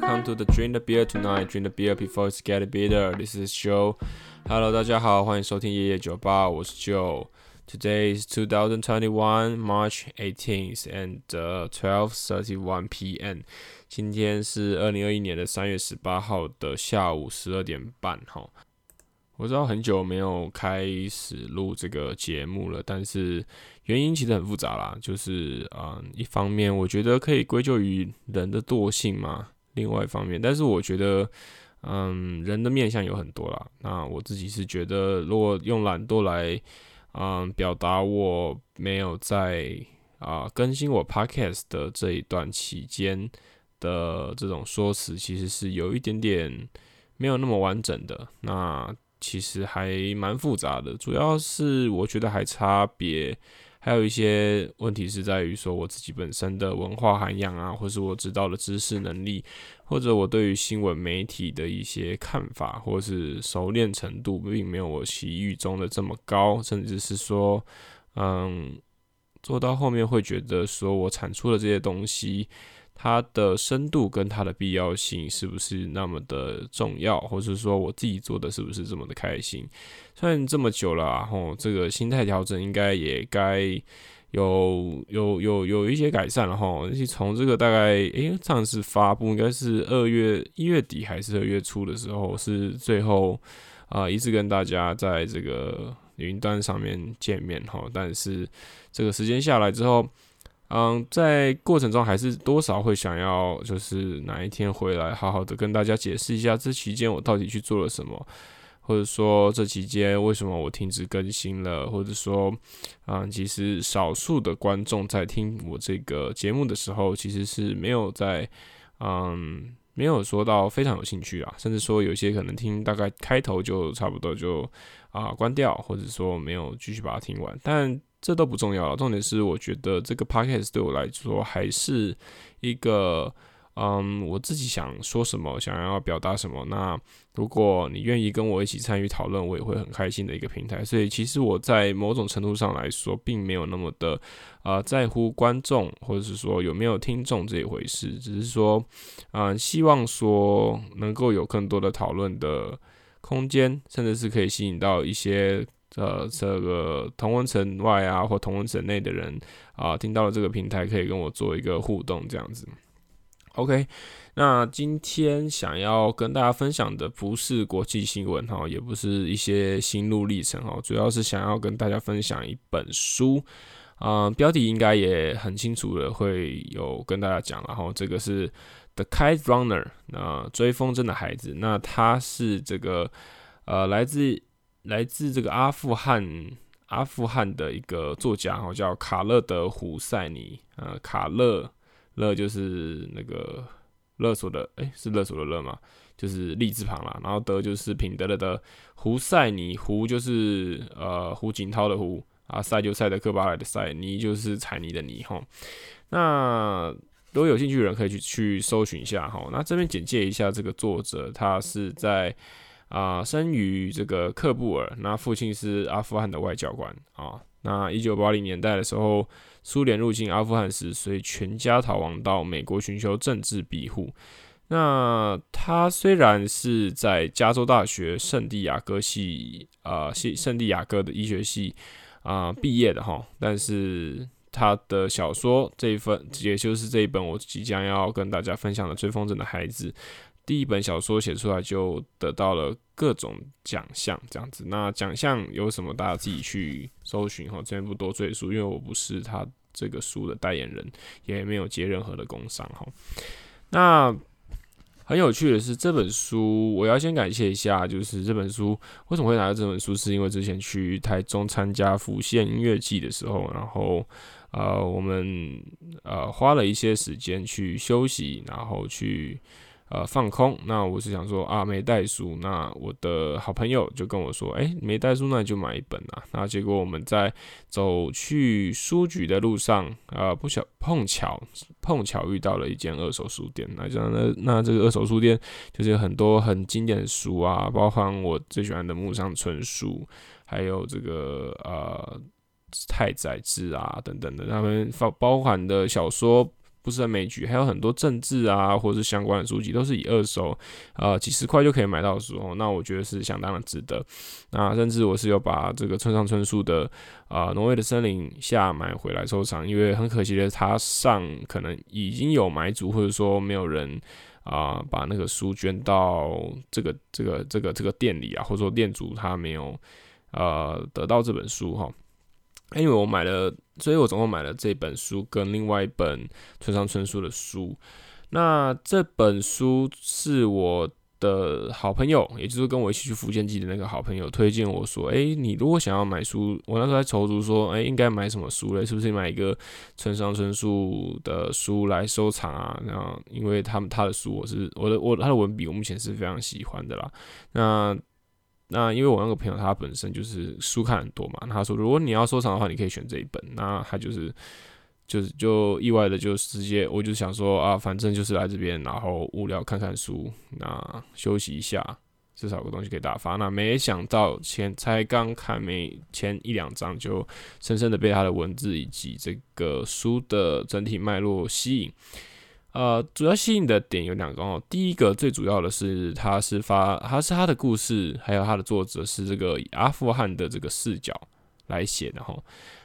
Welcome to the Drink the Beer Tonight. Drink the beer before it's get bitter. This is Joe. Hello，大家好，欢迎收听夜夜酒吧，我是 Joe。Today is 2021 March 18th and uh, 12:31 p.m. 今天是二零二一年的三月十八号的下午十二点半。哈，我知道很久没有开始录这个节目了，但是原因其实很复杂啦。就是嗯，一方面我觉得可以归咎于人的惰性嘛，另外一方面，但是我觉得嗯，人的面相有很多啦。那我自己是觉得，如果用懒惰来嗯，表达我没有在啊、更新我 podcast 的这一段期间的这种说辞，其实是有一点点没有那么完整的。那其实还蛮复杂的，主要是我觉得还差别。还有一些问题是在于说我自己本身的文化涵养啊，或是我知道的知识能力，或者我对于新闻媒体的一些看法，或是熟练程度，并没有我期待中的这么高，甚至是说，嗯，做到后面会觉得说我产出的这些东西。它的深度跟它的必要性是不是那么的重要，或者说我自己做的是不是这么的开心？虽然这么久了，然后这个心态调整应该也该有有有有一些改善了哈。而且从这个大概诶上次发布应该是二月一月底还是二月初的时候，是最后啊一次跟大家在这个云端上面见面哈。但是这个时间下来之后。嗯，在过程中还是多少会想要，就是哪一天回来，好好的跟大家解释一下这期间我到底去做了什么，或者说这期间为什么我停止更新了，或者说，嗯，其实少数的观众在听我这个节目的时候，其实是没有在，嗯，没有说到非常有兴趣啊，甚至说有些可能听大概开头就差不多就啊关掉，或者说没有继续把它听完，但。这都不重要了，重点是我觉得这个 podcast 对我来说还是一个，嗯，我自己想说什么，想要表达什么。那如果你愿意跟我一起参与讨论，我也会很开心的一个平台。所以其实我在某种程度上来说，并没有那么的，呃，在乎观众或者是说有没有听众这一回事，只是说，嗯，希望说能够有更多的讨论的空间，甚至是可以吸引到一些。呃，这个同温层外啊，或同温层内的人啊，听到了这个平台，可以跟我做一个互动，这样子。OK，那今天想要跟大家分享的不是国际新闻哈，也不是一些心路历程哈，主要是想要跟大家分享一本书啊，标题应该也很清楚的，会有跟大家讲，然后这个是《The Kite Runner》，那追风筝的孩子，那他是这个呃来自。来自这个阿富汗，阿富汗的一个作家，哈，叫卡勒德·胡塞尼，呃，卡勒勒就是那个勒索的，诶、欸，是勒索的勒吗？就是利字旁啦，然后德就是品德的德，胡塞尼，胡就是呃胡锦涛的胡啊，塞就塞德克巴莱的塞，尼就是彩泥的泥，哈。那如果有兴趣的人可以去去搜寻一下，哈。那这边简介一下这个作者，他是在。啊，生于这个喀布尔，那父亲是阿富汗的外交官啊。那一九八零年代的时候，苏联入侵阿富汗时，所以全家逃亡到美国寻求政治庇护。那他虽然是在加州大学圣地亚哥系啊系圣地亚哥的医学系啊毕业的哈，但是他的小说这一份，也就是这一本我即将要跟大家分享的《追风筝的孩子》。第一本小说写出来就得到了各种奖项，这样子。那奖项有什么？大家自己去搜寻哈，这边不多赘述，因为我不是他这个书的代言人，也没有接任何的工商哈。那很有趣的是，这本书我要先感谢一下，就是这本书为什么会拿到这本书，是因为之前去台中参加浮现音乐季的时候，然后呃，我们呃花了一些时间去休息，然后去。呃，放空。那我是想说啊，没带书。那我的好朋友就跟我说，哎、没带书，那你就买一本啊。那结果我们在走去书局的路上，呃，不巧碰巧碰巧遇到了一间二手书店。那这样呢，那这个二手书店就是有很多很经典的书啊，包含我最喜欢的木上春树，还有这个呃太宰治啊等等的，他们包包含的小说。不胜枚举，还有很多政治啊，或者是相关的书籍，都是以二手，呃，几十块就可以买到的书哦。那我觉得是相当的值得。那甚至我是有把这个村上春树的啊《挪威的森林》下买回来收藏，因为很可惜的，它上可能已经有买主，或者说没有人啊、把那个书捐到这个这个这个这个店里啊，或者说店主他没有呃得到这本书哈。因为我买了，所以我总共买了这本书跟另外一本村上春树的书。那这本书是我的好朋友，也就是跟我一起去福建记的那个好朋友推荐我说：“诶，你如果想要买书，我那时候在踌躇说，诶，应该买什么书嘞？是不是买一个村上春树的书来收藏啊？然后，因为他们他的书，我是我的我他的文笔，我目前是非常喜欢的啦。那。那因为我那个朋友他本身就是书看很多嘛，他说如果你要收藏的话，你可以选这一本。那他就是就是就意外的就直接，我就想说啊，反正就是来这边，然后无聊看看书，那休息一下，至少有个东西可以打发。那没想到前才刚看没前一两章，就深深的被他的文字以及这个书的整体脉络吸引。呃，主要吸引的点有两个哦。第一个最主要的是，他是发，他是他的故事，还有他的作者是这个阿富汗的这个视角来写的哈。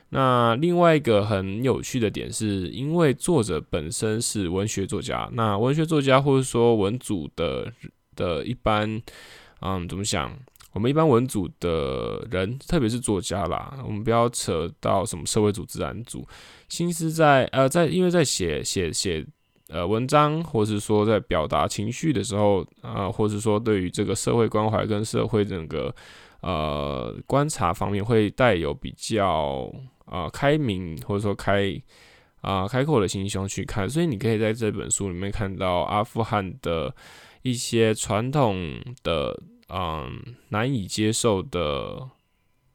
那另外一个很有趣的点是，因为作者本身是文学作家，那文学作家或者说文组的的一般，嗯，怎么想？我们一般文组的人，特别是作家啦，我们不要扯到什么社会组、自然组，心思在呃，在因为在写写写。呃，文章，或是说在表达情绪的时候，啊、或是说对于这个社会关怀跟社会整个呃观察方面，会带有比较啊、开明或者说开啊、开阔的心胸去看，所以你可以在这本书里面看到阿富汗的一些传统的嗯、难以接受的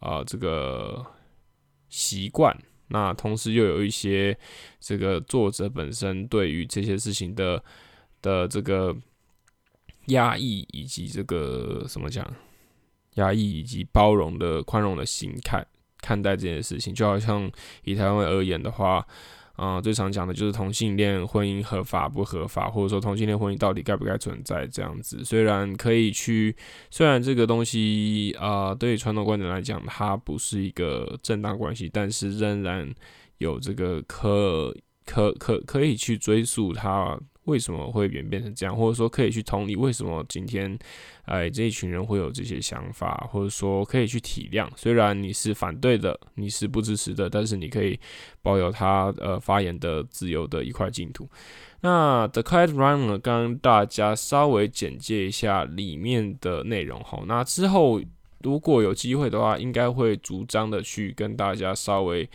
啊、这个习惯。那同时又有一些这个作者本身对于这些事情的的这个压抑，以及这个怎么讲，压抑以及包容的宽容的心态看待这件事情，就好像以台湾而言的话。啊、最常讲的就是同性恋婚姻合法不合法，或者说同性恋婚姻到底该不该存在这样子。虽然可以去，虽然这个东西啊、对传统观点来讲，它不是一个正当关系，但是仍然有这个可可可可以去追溯它。为什么会演变成这样，或者说可以去同理为什么今天，哎，这一群人会有这些想法，或者说可以去体谅。虽然你是反对的，你是不支持的，但是你可以保有他呃发言的自由的一块净土。那 The Quiet Runner 跟大家稍微简介一下里面的内容哈。那之后如果有机会的话，应该会逐章的去跟大家稍微。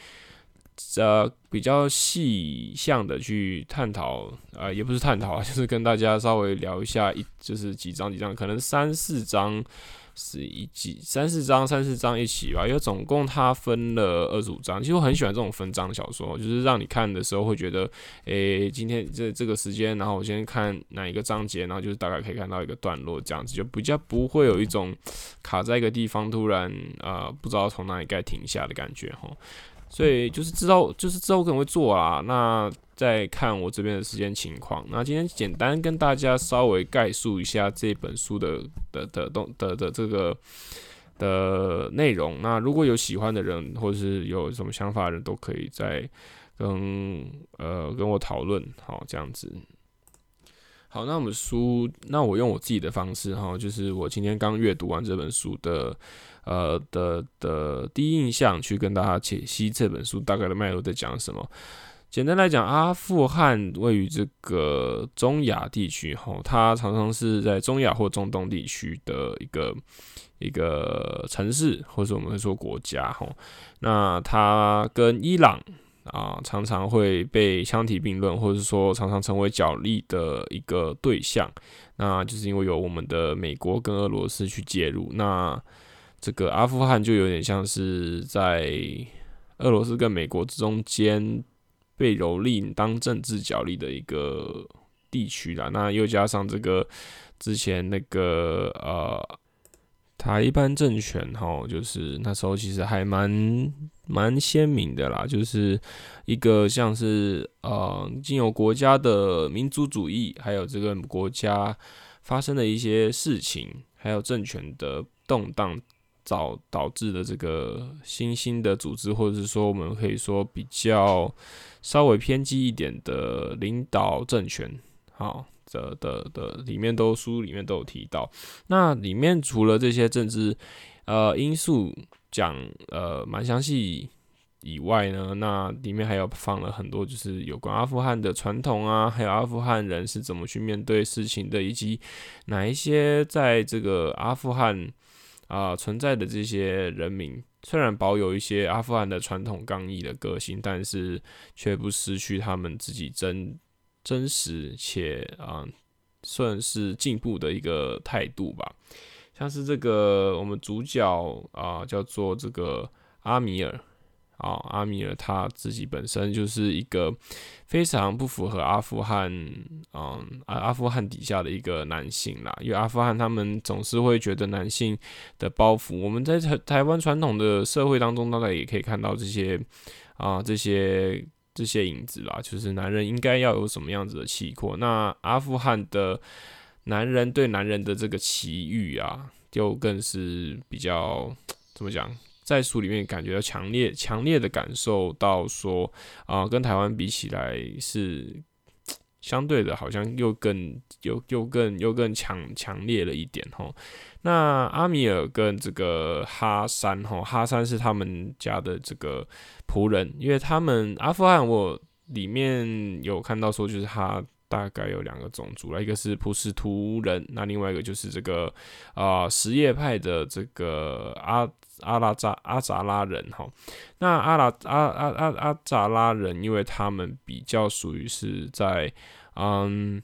呃，比较细项的去探讨，呃，也不是探讨啊，就是跟大家稍微聊一下一，就是几章几章，可能三四章是一几三四章三四章一起吧，因为总共它分了二十五章。其实我很喜欢这种分章的小说，就是让你看的时候会觉得，诶、今天这这个时间，然后我先看哪一个章节，然后就是大概可以看到一个段落这样子，就比较不会有一种卡在一个地方突然呃不知道从哪里该停下的感觉哈。所以就是知道，就是之后可能会做啊。那再看我这边的时间情况。那今天简单跟大家稍微概述一下这本书的的的东的的，这个的内容。那如果有喜欢的人，或者是有什么想法的人，都可以再跟呃跟我讨论。好，这样子。好，那我们书，那我用我自己的方式哈，就是我今天刚阅读完这本书的。呃的的第一印象，去跟大家解析这本书大概的脉络在讲什么。简单来讲，阿富汗位于这个中亚地区，吼，它常常是在中亚或中东地区的一个一个城市，或者我们会说国家，吼。那它跟伊朗啊，常常会被相提并论，或者说常常成为角力的一个对象。那就是因为有我们的美国跟俄罗斯去介入，那。这个阿富汗就有点像是在俄罗斯跟美国之中间被蹂躏当政治角力的一个地区啦。那又加上这个之前那个呃塔利班政权哈，就是那时候其实还蛮蛮鲜明的啦，就是一个像是呃，经由国家的民族主义，还有这个国家发生的一些事情，还有政权的动荡，导导致的这个新兴的组织，或者是说我们可以说比较稍微偏激一点的领导政权，好的的的里面都书里面都有提到。那里面除了这些政治呃因素。讲呃蛮详细以外呢，那里面还有放了很多，就是有关阿富汗的传统啊，还有阿富汗人是怎么去面对事情的，以及哪一些在这个阿富汗啊、存在的这些人民，虽然保有一些阿富汗的传统刚毅的个性，但是却不失去他们自己真真实且啊、算是进步的一个态度吧。像是这个我们主角啊、叫做这个阿米尔啊、哦，阿米尔他自己本身就是一个非常不符合阿富汗，嗯，阿阿富汗底下的一个男性啦。因为阿富汗他们总是会觉得男性的包袱，我们在台台湾传统的社会当中，大概也可以看到这些啊、这些这些影子啦，就是男人应该要有什么样子的气魄。那阿富汗的。男人对男人的这个奇遇啊，就更是比较怎么讲，在书里面感觉到强烈、强烈的感受到说啊、跟台湾比起来是相对的，好像又更、又又更、又更强强烈了一点吼。那阿米尔跟这个哈山吼，哈山是他们家的这个仆人，因为他们阿富汗我里面有看到说，就是他。大概有两个种族了，一个是普什图人，那另外一个就是这个啊什叶派的这个阿阿拉扎阿扎拉人哈。那阿拉阿阿阿阿扎拉人，因为他们比较属于是在嗯。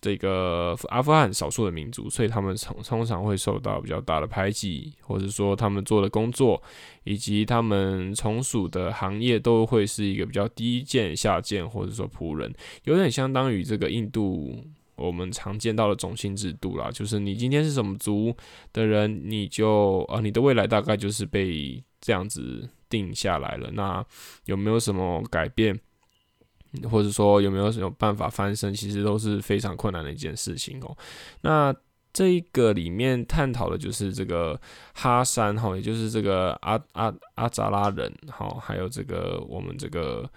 这个阿富汗少数的民族，所以他们通通常会受到比较大的排挤，或者说他们做的工作以及他们从属的行业都会是一个比较低贱下贱，或者说仆人，有点相当于这个印度我们常见到的种姓制度啦，就是你今天是什么族的人，你就呃你的未来大概就是被这样子定下来了。那有没有什么改变？或者说有没有什么办法翻身，其实都是非常困难的一件事情哦。那这一个里面探讨的就是这个哈山哈，也就是这个阿阿阿扎拉人哈，还有这个我们这个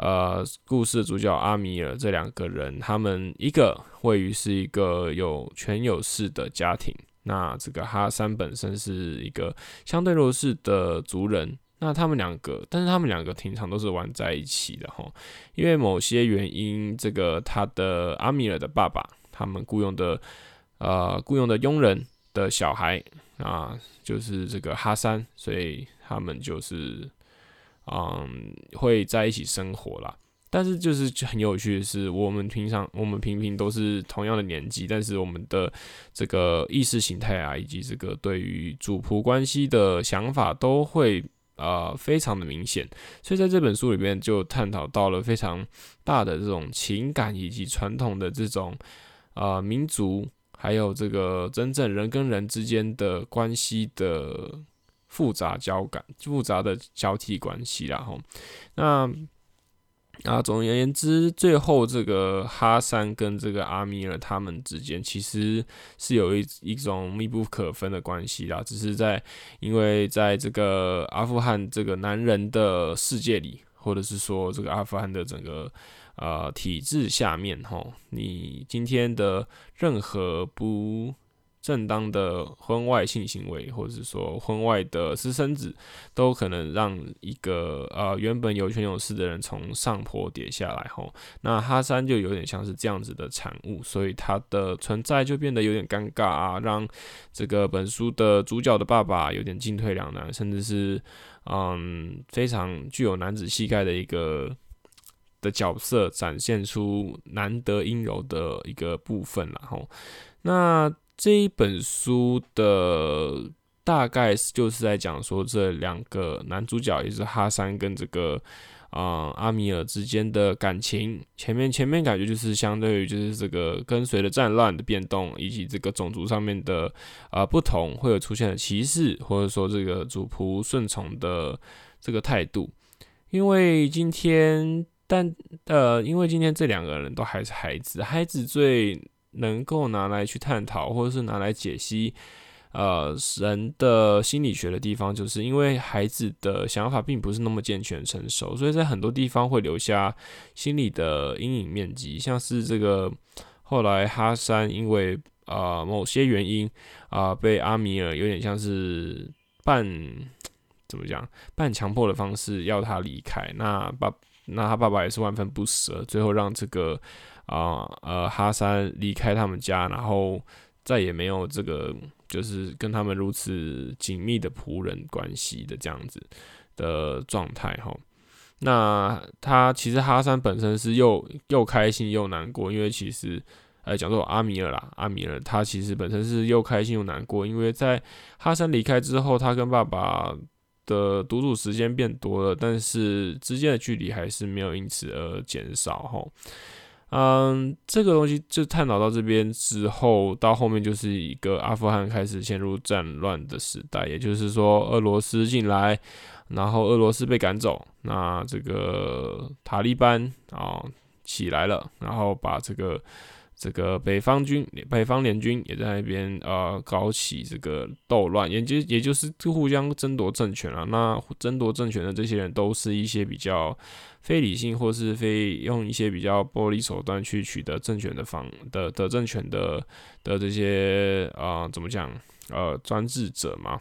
呃故事主角阿米尔这两个人，他们一个位于是一个有权有势的家庭，那这个哈山本身是一个相对弱势的族人。那他们两个，但是他们两个平常都是玩在一起的哈，因为某些原因，这个他的阿米尔的爸爸，他们雇佣的呃雇佣的佣人的小孩啊，就是这个哈山，所以他们就是嗯会在一起生活啦。但是就是很有趣的是，我们平常我们平平都是同样的年纪，但是我们的这个意识形态啊，以及这个对于主仆关系的想法都会。呃，非常的明显，所以在这本书里面就探讨到了非常大的这种情感以及传统的这种呃民族，还有这个真正人跟人之间的关系的复杂交感、复杂的交替关系啦。吼，那。啊，总而言之，最后这个哈山跟这个阿米尔他们之间其实是有一一种密不可分的关系啦。只是在因为在这个阿富汗这个男人的世界里，或者是说这个阿富汗的整个呃体制下面，吼，你今天的任何不。正当的婚外性行为，或者是说婚外的私生子，都可能让一个呃原本有权有势的人从上坡跌下来吼。那哈山就有点像是这样子的产物，所以他的存在就变得有点尴尬啊，让这个本书的主角的爸爸有点进退两难，甚至是嗯非常具有男子气概的一个的角色，展现出难得阴柔的一个部分然后那。这一本书的大概就是在讲说，这两个男主角也是哈山跟这个啊、阿米尔之间的感情。前面前面感觉就是相对于就是这个跟随着战乱的变动，以及这个种族上面的啊、不同，会有出现的歧视，或者说这个主仆顺从的这个态度。因为今天，但呃，因为今天这两个人都还是孩子，孩子最能够拿来去探讨，或者是拿来解析。呃，人的心理学的地方，就是因为孩子的想法并不是那么健全成熟，所以在很多地方会留下心理的阴影面积。像是这个后来哈山因为呃某些原因啊、被阿米尔有点像是半怎么讲半强迫的方式要他离开，那爸那他爸爸也是万分不舍，最后让这个啊呃，哈山离开他们家，然后再也没有这个。就是跟他们如此紧密的仆人关系的这样子的状态哈，那他其实哈山本身是又又开心又难过，因为其实呃讲说阿米尔啦，阿米尔他其实本身是又开心又难过，因为在哈山离开之后，他跟爸爸的独处时间变多了，但是之间的距离还是没有因此而减少哈。嗯，这个东西就探讨到这边之后，到后面就是一个阿富汗开始陷入战乱的时代，也就是说，俄罗斯进来，然后俄罗斯被赶走，那这个塔利班啊起来了，然后把这个。这个北方军、北方联军也在那边呃搞起这个斗乱，也就也就是互相争夺政权了。那争夺政权的这些人都是一些比较非理性，或是非用一些比较暴力手段去取得政权的方的的政权的的这些啊、呃、怎么讲呃专制者嘛。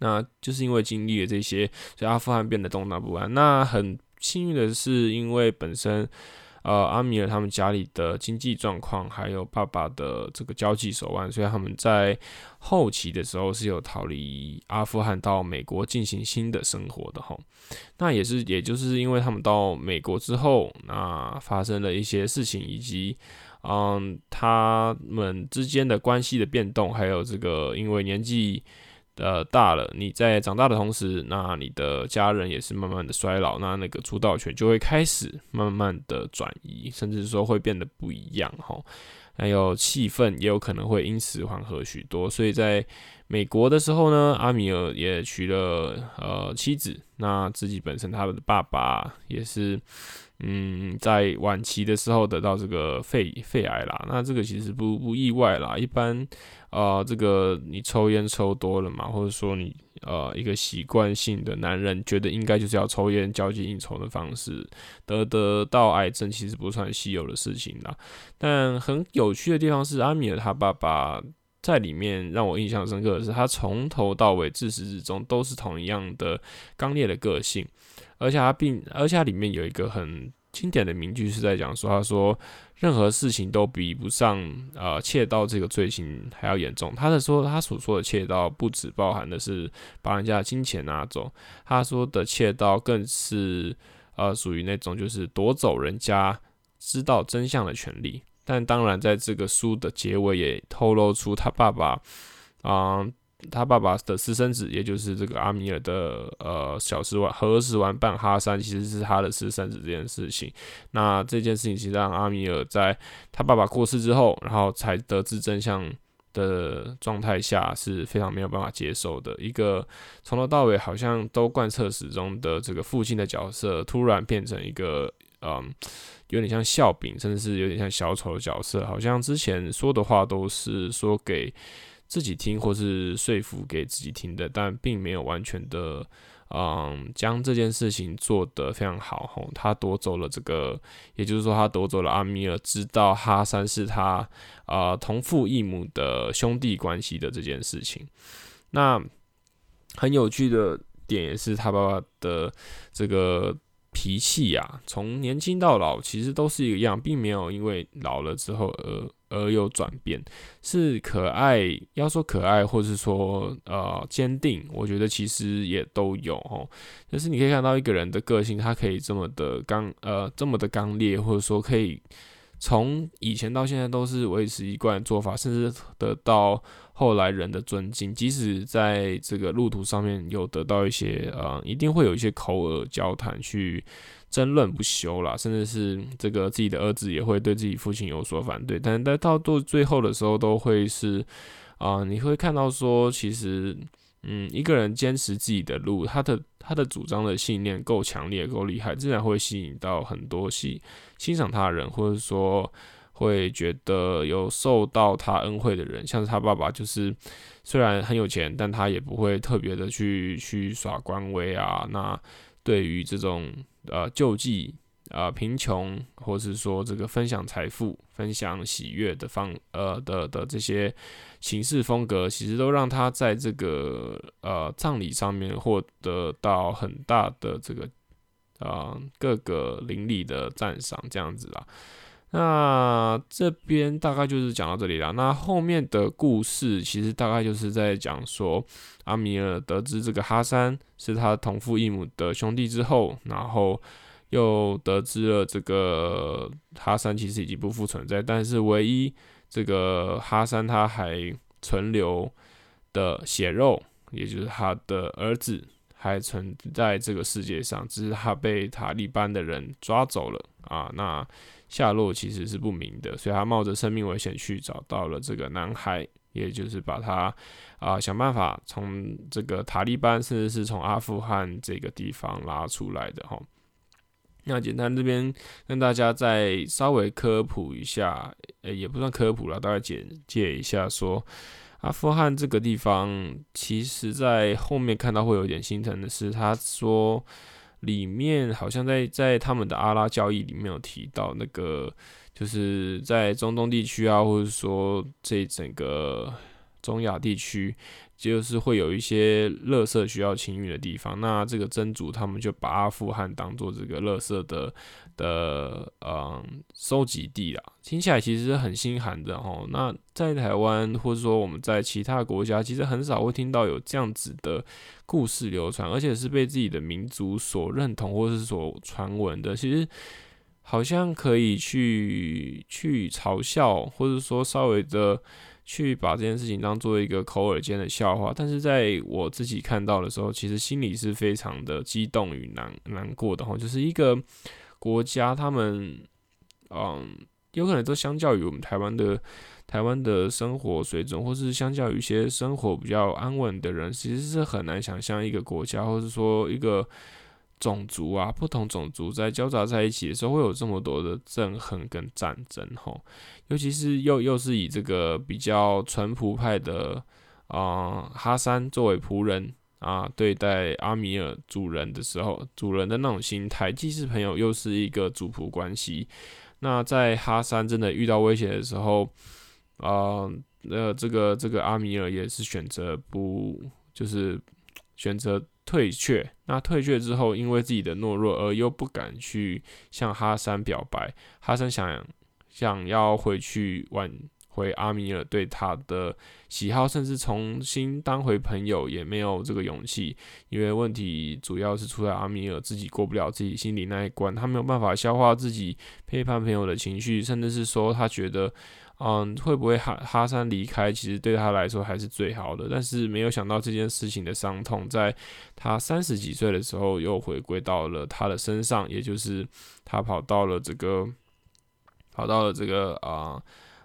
那就是因为经历了这些，所以阿富汗变得动荡不安。那很幸运的是，因为本身。呃，阿米尔他们家里的经济状况，还有爸爸的这个交际手腕，所以他们在后期的时候是有逃离阿富汗到美国进行新的生活的哈。那也是，也就是因为他们到美国之后，那发生了一些事情，以及嗯，他们之间的关系的变动，还有这个因为年纪。呃，大了，你在长大的同时，那你的家人也是慢慢的衰老，那那个主导权就会开始慢慢的转移，甚至说会变得不一样哈。还有气氛也有可能会因此缓和许多。所以在美国的时候呢，阿米尔也娶了呃妻子，那自己本身他的爸爸也是。嗯，在晚期的时候得到这个肺肺癌啦，那这个其实不不意外啦。一般，呃，这个你抽烟抽多了嘛，或者说你呃一个习惯性的男人觉得应该就是要抽烟交际应酬的方式得得到癌症，其实不算稀有的事情啦。但很有趣的地方是，阿米尔他爸爸在里面让我印象深刻的是，他从头到尾自始至终都是同一样的刚烈的个性。而且他并，而且他里面有一个很经典的名句是在讲说，他说任何事情都比不上呃窃盗这个罪行还要严重。他的说他所说的窃盗不只包含的是把人家的金钱拿走，他说的窃盗更是呃属于那种就是夺走人家知道真相的权利。但当然，在这个书的结尾也透露出他爸爸啊。呃他爸爸的私生子，也就是这个阿米尔的呃小时玩和时玩伴哈山，其实是他的私生子这件事情。那这件事情其实让阿米尔在他爸爸过世之后，然后才得知真相的状态下，是非常没有办法接受的。一个从头到尾好像都贯彻始终的这个父亲的角色，突然变成一个嗯，有点像笑柄，甚至是有点像小丑的角色，好像之前说的话都是说给。自己听，或是说服给自己听的，但并没有完全的，嗯，将这件事情做得非常好。吼，他夺走了这个，也就是说，他夺走了阿米尔知道哈山是他啊、呃、同父异母的兄弟关系的这件事情。那很有趣的点也是他爸爸的这个。脾气呀、从年轻到老，其实都是一个样，并没有因为老了之后而而有转变。是可爱，要说可爱，或是说呃坚定，我觉得其实也都有哦。就是你可以看到一个人的个性，他可以这么的刚，呃，这么的刚烈，或者说可以从以前到现在都是维持一贯做法，甚至得到后来人的尊敬。即使在这个路途上面有得到一些呃，一定会有一些口耳交谈去争论不休啦，甚至是这个自己的儿子也会对自己父亲有所反对。但是到到最后的时候，都会是啊、你会看到说，其实。嗯，一个人坚持自己的路，他的他的主张的信念够强烈、够厉害，自然会吸引到很多欣欣赏他的人，或者说会觉得有受到他恩惠的人，像是他爸爸，就是虽然很有钱，但他也不会特别的去去耍官威啊。那对于这种呃救济。啊，贫穷，或是说这个分享财富、分享喜悦的方，呃的的这些行事风格，其实都让他在这个呃葬礼上面获得到很大的这个啊、各个邻里的赞赏，这样子啦。那这边大概就是讲到这里了。那后面的故事其实大概就是在讲说，阿米尔得知这个哈珊是他同父异母的兄弟之后，然后。又得知了这个哈山其实已经不复存在，但是唯一这个哈山他还存留的血肉，也就是他的儿子还存在这个世界上，只是他被塔利班的人抓走了啊，那下落其实是不明的，所以他冒着生命危险去找到了这个男孩，也就是把他啊想办法从这个塔利班，甚至是从阿富汗这个地方拉出来的哈。那简单这边跟大家再稍微科普一下，呃、也不算科普了，大概简介一下说，阿富汗这个地方，其实在后面看到会有点心疼的是，他说里面好像在在他们的阿拉教义里面有提到那个，就是在中东地区啊，或者说这整个中亚地区。就是会有一些垃圾需要清运的地方，那这个真主他们就把阿富汗当做这个垃圾的的嗯收集地啦，听起来其实很心寒的哦。那在台湾或者说我们在其他国家，其实很少会听到有这样子的故事流传，而且是被自己的民族所认同或是所传闻的。其实好像可以去去嘲笑，或者说稍微的。去把这件事情当做一个口耳间的笑话，但是在我自己看到的时候，其实心里是非常的激动与难难过的哈。就是一个国家，他们嗯，有可能都相较于我们台湾的台湾的生活水准，或是相较于一些生活比较安稳的人，其实是很难想象一个国家，或是说一个。种族啊，不同种族在交杂在一起的时候，会有这么多的憎恨跟战争吼，尤其是又又是以这个比较淳朴派的啊、哈山作为仆人啊，对待阿米尔主人的时候，主人的那种心态，既是朋友又是一个主仆关系。那在哈山真的遇到威胁的时候，啊，那这个这个阿米尔也是选择不，就是选择。退却，那退却之后，因为自己的懦弱而又不敢去向哈山表白。哈山想想要回去玩回阿米尔对他的喜好，甚至重新当回朋友，也没有这个勇气。因为问题主要是出在阿米尔自己过不了自己心里那一关，他没有办法消化自己背叛朋友的情绪，甚至是说他觉得。嗯，会不会哈哈山离开，其实对他来说还是最好的。但是没有想到这件事情的伤痛，在他三十几岁的时候又回归到了他的身上，也就是他跑到了这个，跑到了这个啊、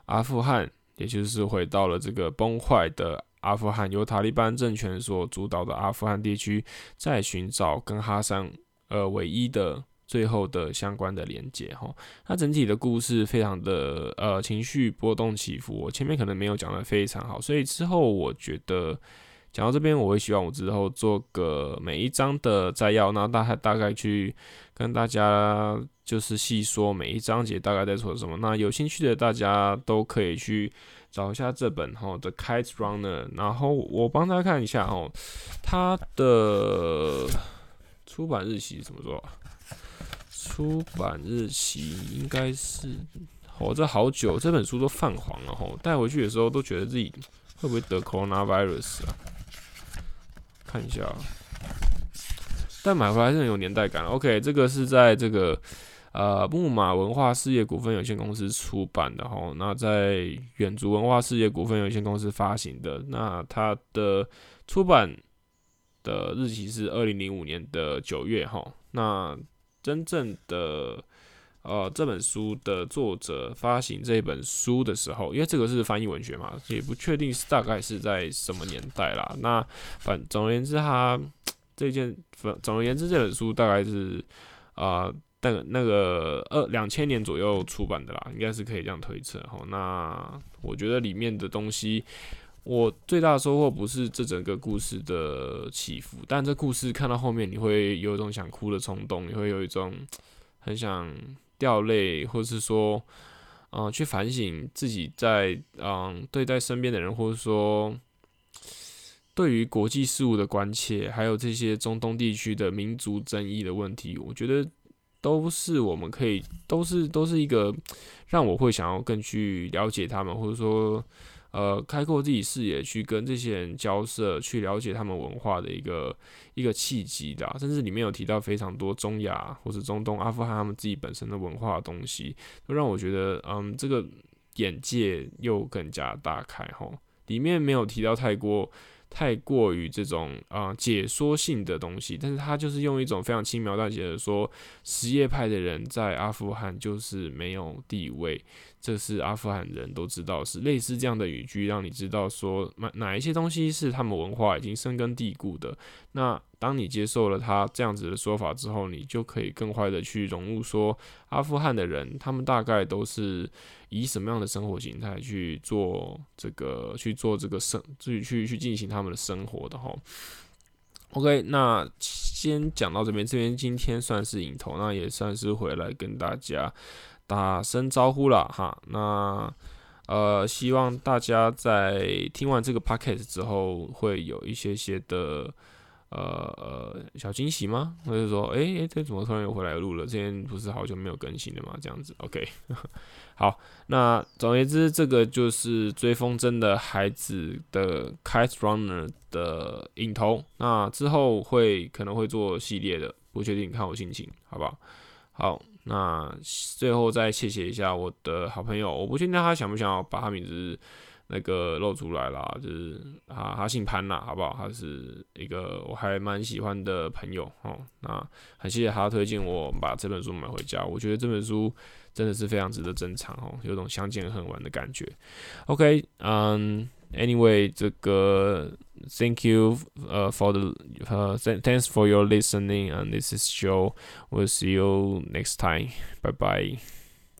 阿富汗，也就是回到了这个崩坏的阿富汗，由塔利班政权所主导的阿富汗地区，在寻找跟哈桑呃唯一的。最后的相关的连接哈，它整体的故事非常的呃情绪波动起伏，我前面可能没有讲得非常好，所以之后我觉得讲到这边，我会希望我之后做个每一章的摘要，然后大概大概去跟大家就是细说每一章节大概在说什么。那有兴趣的大家都可以去找一下这本哈《The Kite Runner》，然后我帮大家看一下哈，它的出版日期怎么说？出版日期应该是，哦，这好久，这本书都泛黄了吼，带回去的时候都觉得自己会不会得 coronavirus 啊？看一下，啊但买回来是很有年代感。OK，这个是在这个呃木马文化事业股份有限公司出版的吼，那在远足文化事业股份有限公司发行的，那它的出版的日期是二零零五年的九月吼，那真正的。呃，这本书的作者发行这本书的时候，因为这个是翻译文学嘛，也不确定是大概是在什么年代啦。那反总而言之，它 这件反，总而言之，这本书大概是啊，那、呃、个那个二两千年左右出版的啦，应该是可以这样推测哈。那我觉得里面的东西，我最大的收获不是这整个故事的起伏，但这故事看到后面，你会有一种想哭的冲动，你会有一种很想。掉泪，或是说，嗯、去反省自己在嗯、对待身边的人，或者说对于国际事务的关切，还有这些中东地区的民族争议的问题，我觉得都是我们可以，都是都是一个让我会想要更去了解他们，或者说。呃，开阔自己视野，去跟这些人交涉，去了解他们文化的一个一个契机的，甚至里面有提到非常多中亚或者中东、阿富汗他们自己本身的文化的东西，都让我觉得，嗯，这个眼界又更加大开吼。里面没有提到太过。太过于这种啊、解说性的东西，但是他就是用一种非常轻描淡写的说，什叶派的人在阿富汗就是没有地位，这是阿富汗人都知道，是类似这样的语句，让你知道说哪哪一些东西是他们文化已经深根蒂固的。那当你接受了他这样子的说法之后，你就可以更快的去融入说阿富汗的人，他们大概都是。以什么样的生活形态去做这个去做这个生，去去去进行他们的生活的哈。OK，那先讲到这边，这边今天算是引头，那也算是回来跟大家打声招呼了哈。那呃，希望大家在听完这个 podcast 之后，会有一些些的。呃呃，小惊喜吗？或者说，诶、欸、诶、这怎么突然又回来录了？之前不是好久没有更新了吗？这样子，OK。好，那总而言之，这个就是追风筝的孩子的 Kite Runner 的引头。那之后会可能会做系列的，不确定，看我心情，好不好？好，那最后再谢谢一下我的好朋友，我不确定他想不想要把他名字。那个露出来啦，就是啊，他姓潘啦，好不好？他是一个我还蛮喜欢的朋友哦。那很谢谢他推荐我把这本书买回家，我觉得这本书真的是非常值得珍藏哦，有种相见恨晚的感觉。OK，嗯 ，um，Anyway，这个 Thank you，呃，for the，呃，Thanks for your listening，and this is Joe，we'll see you next time，bye bye。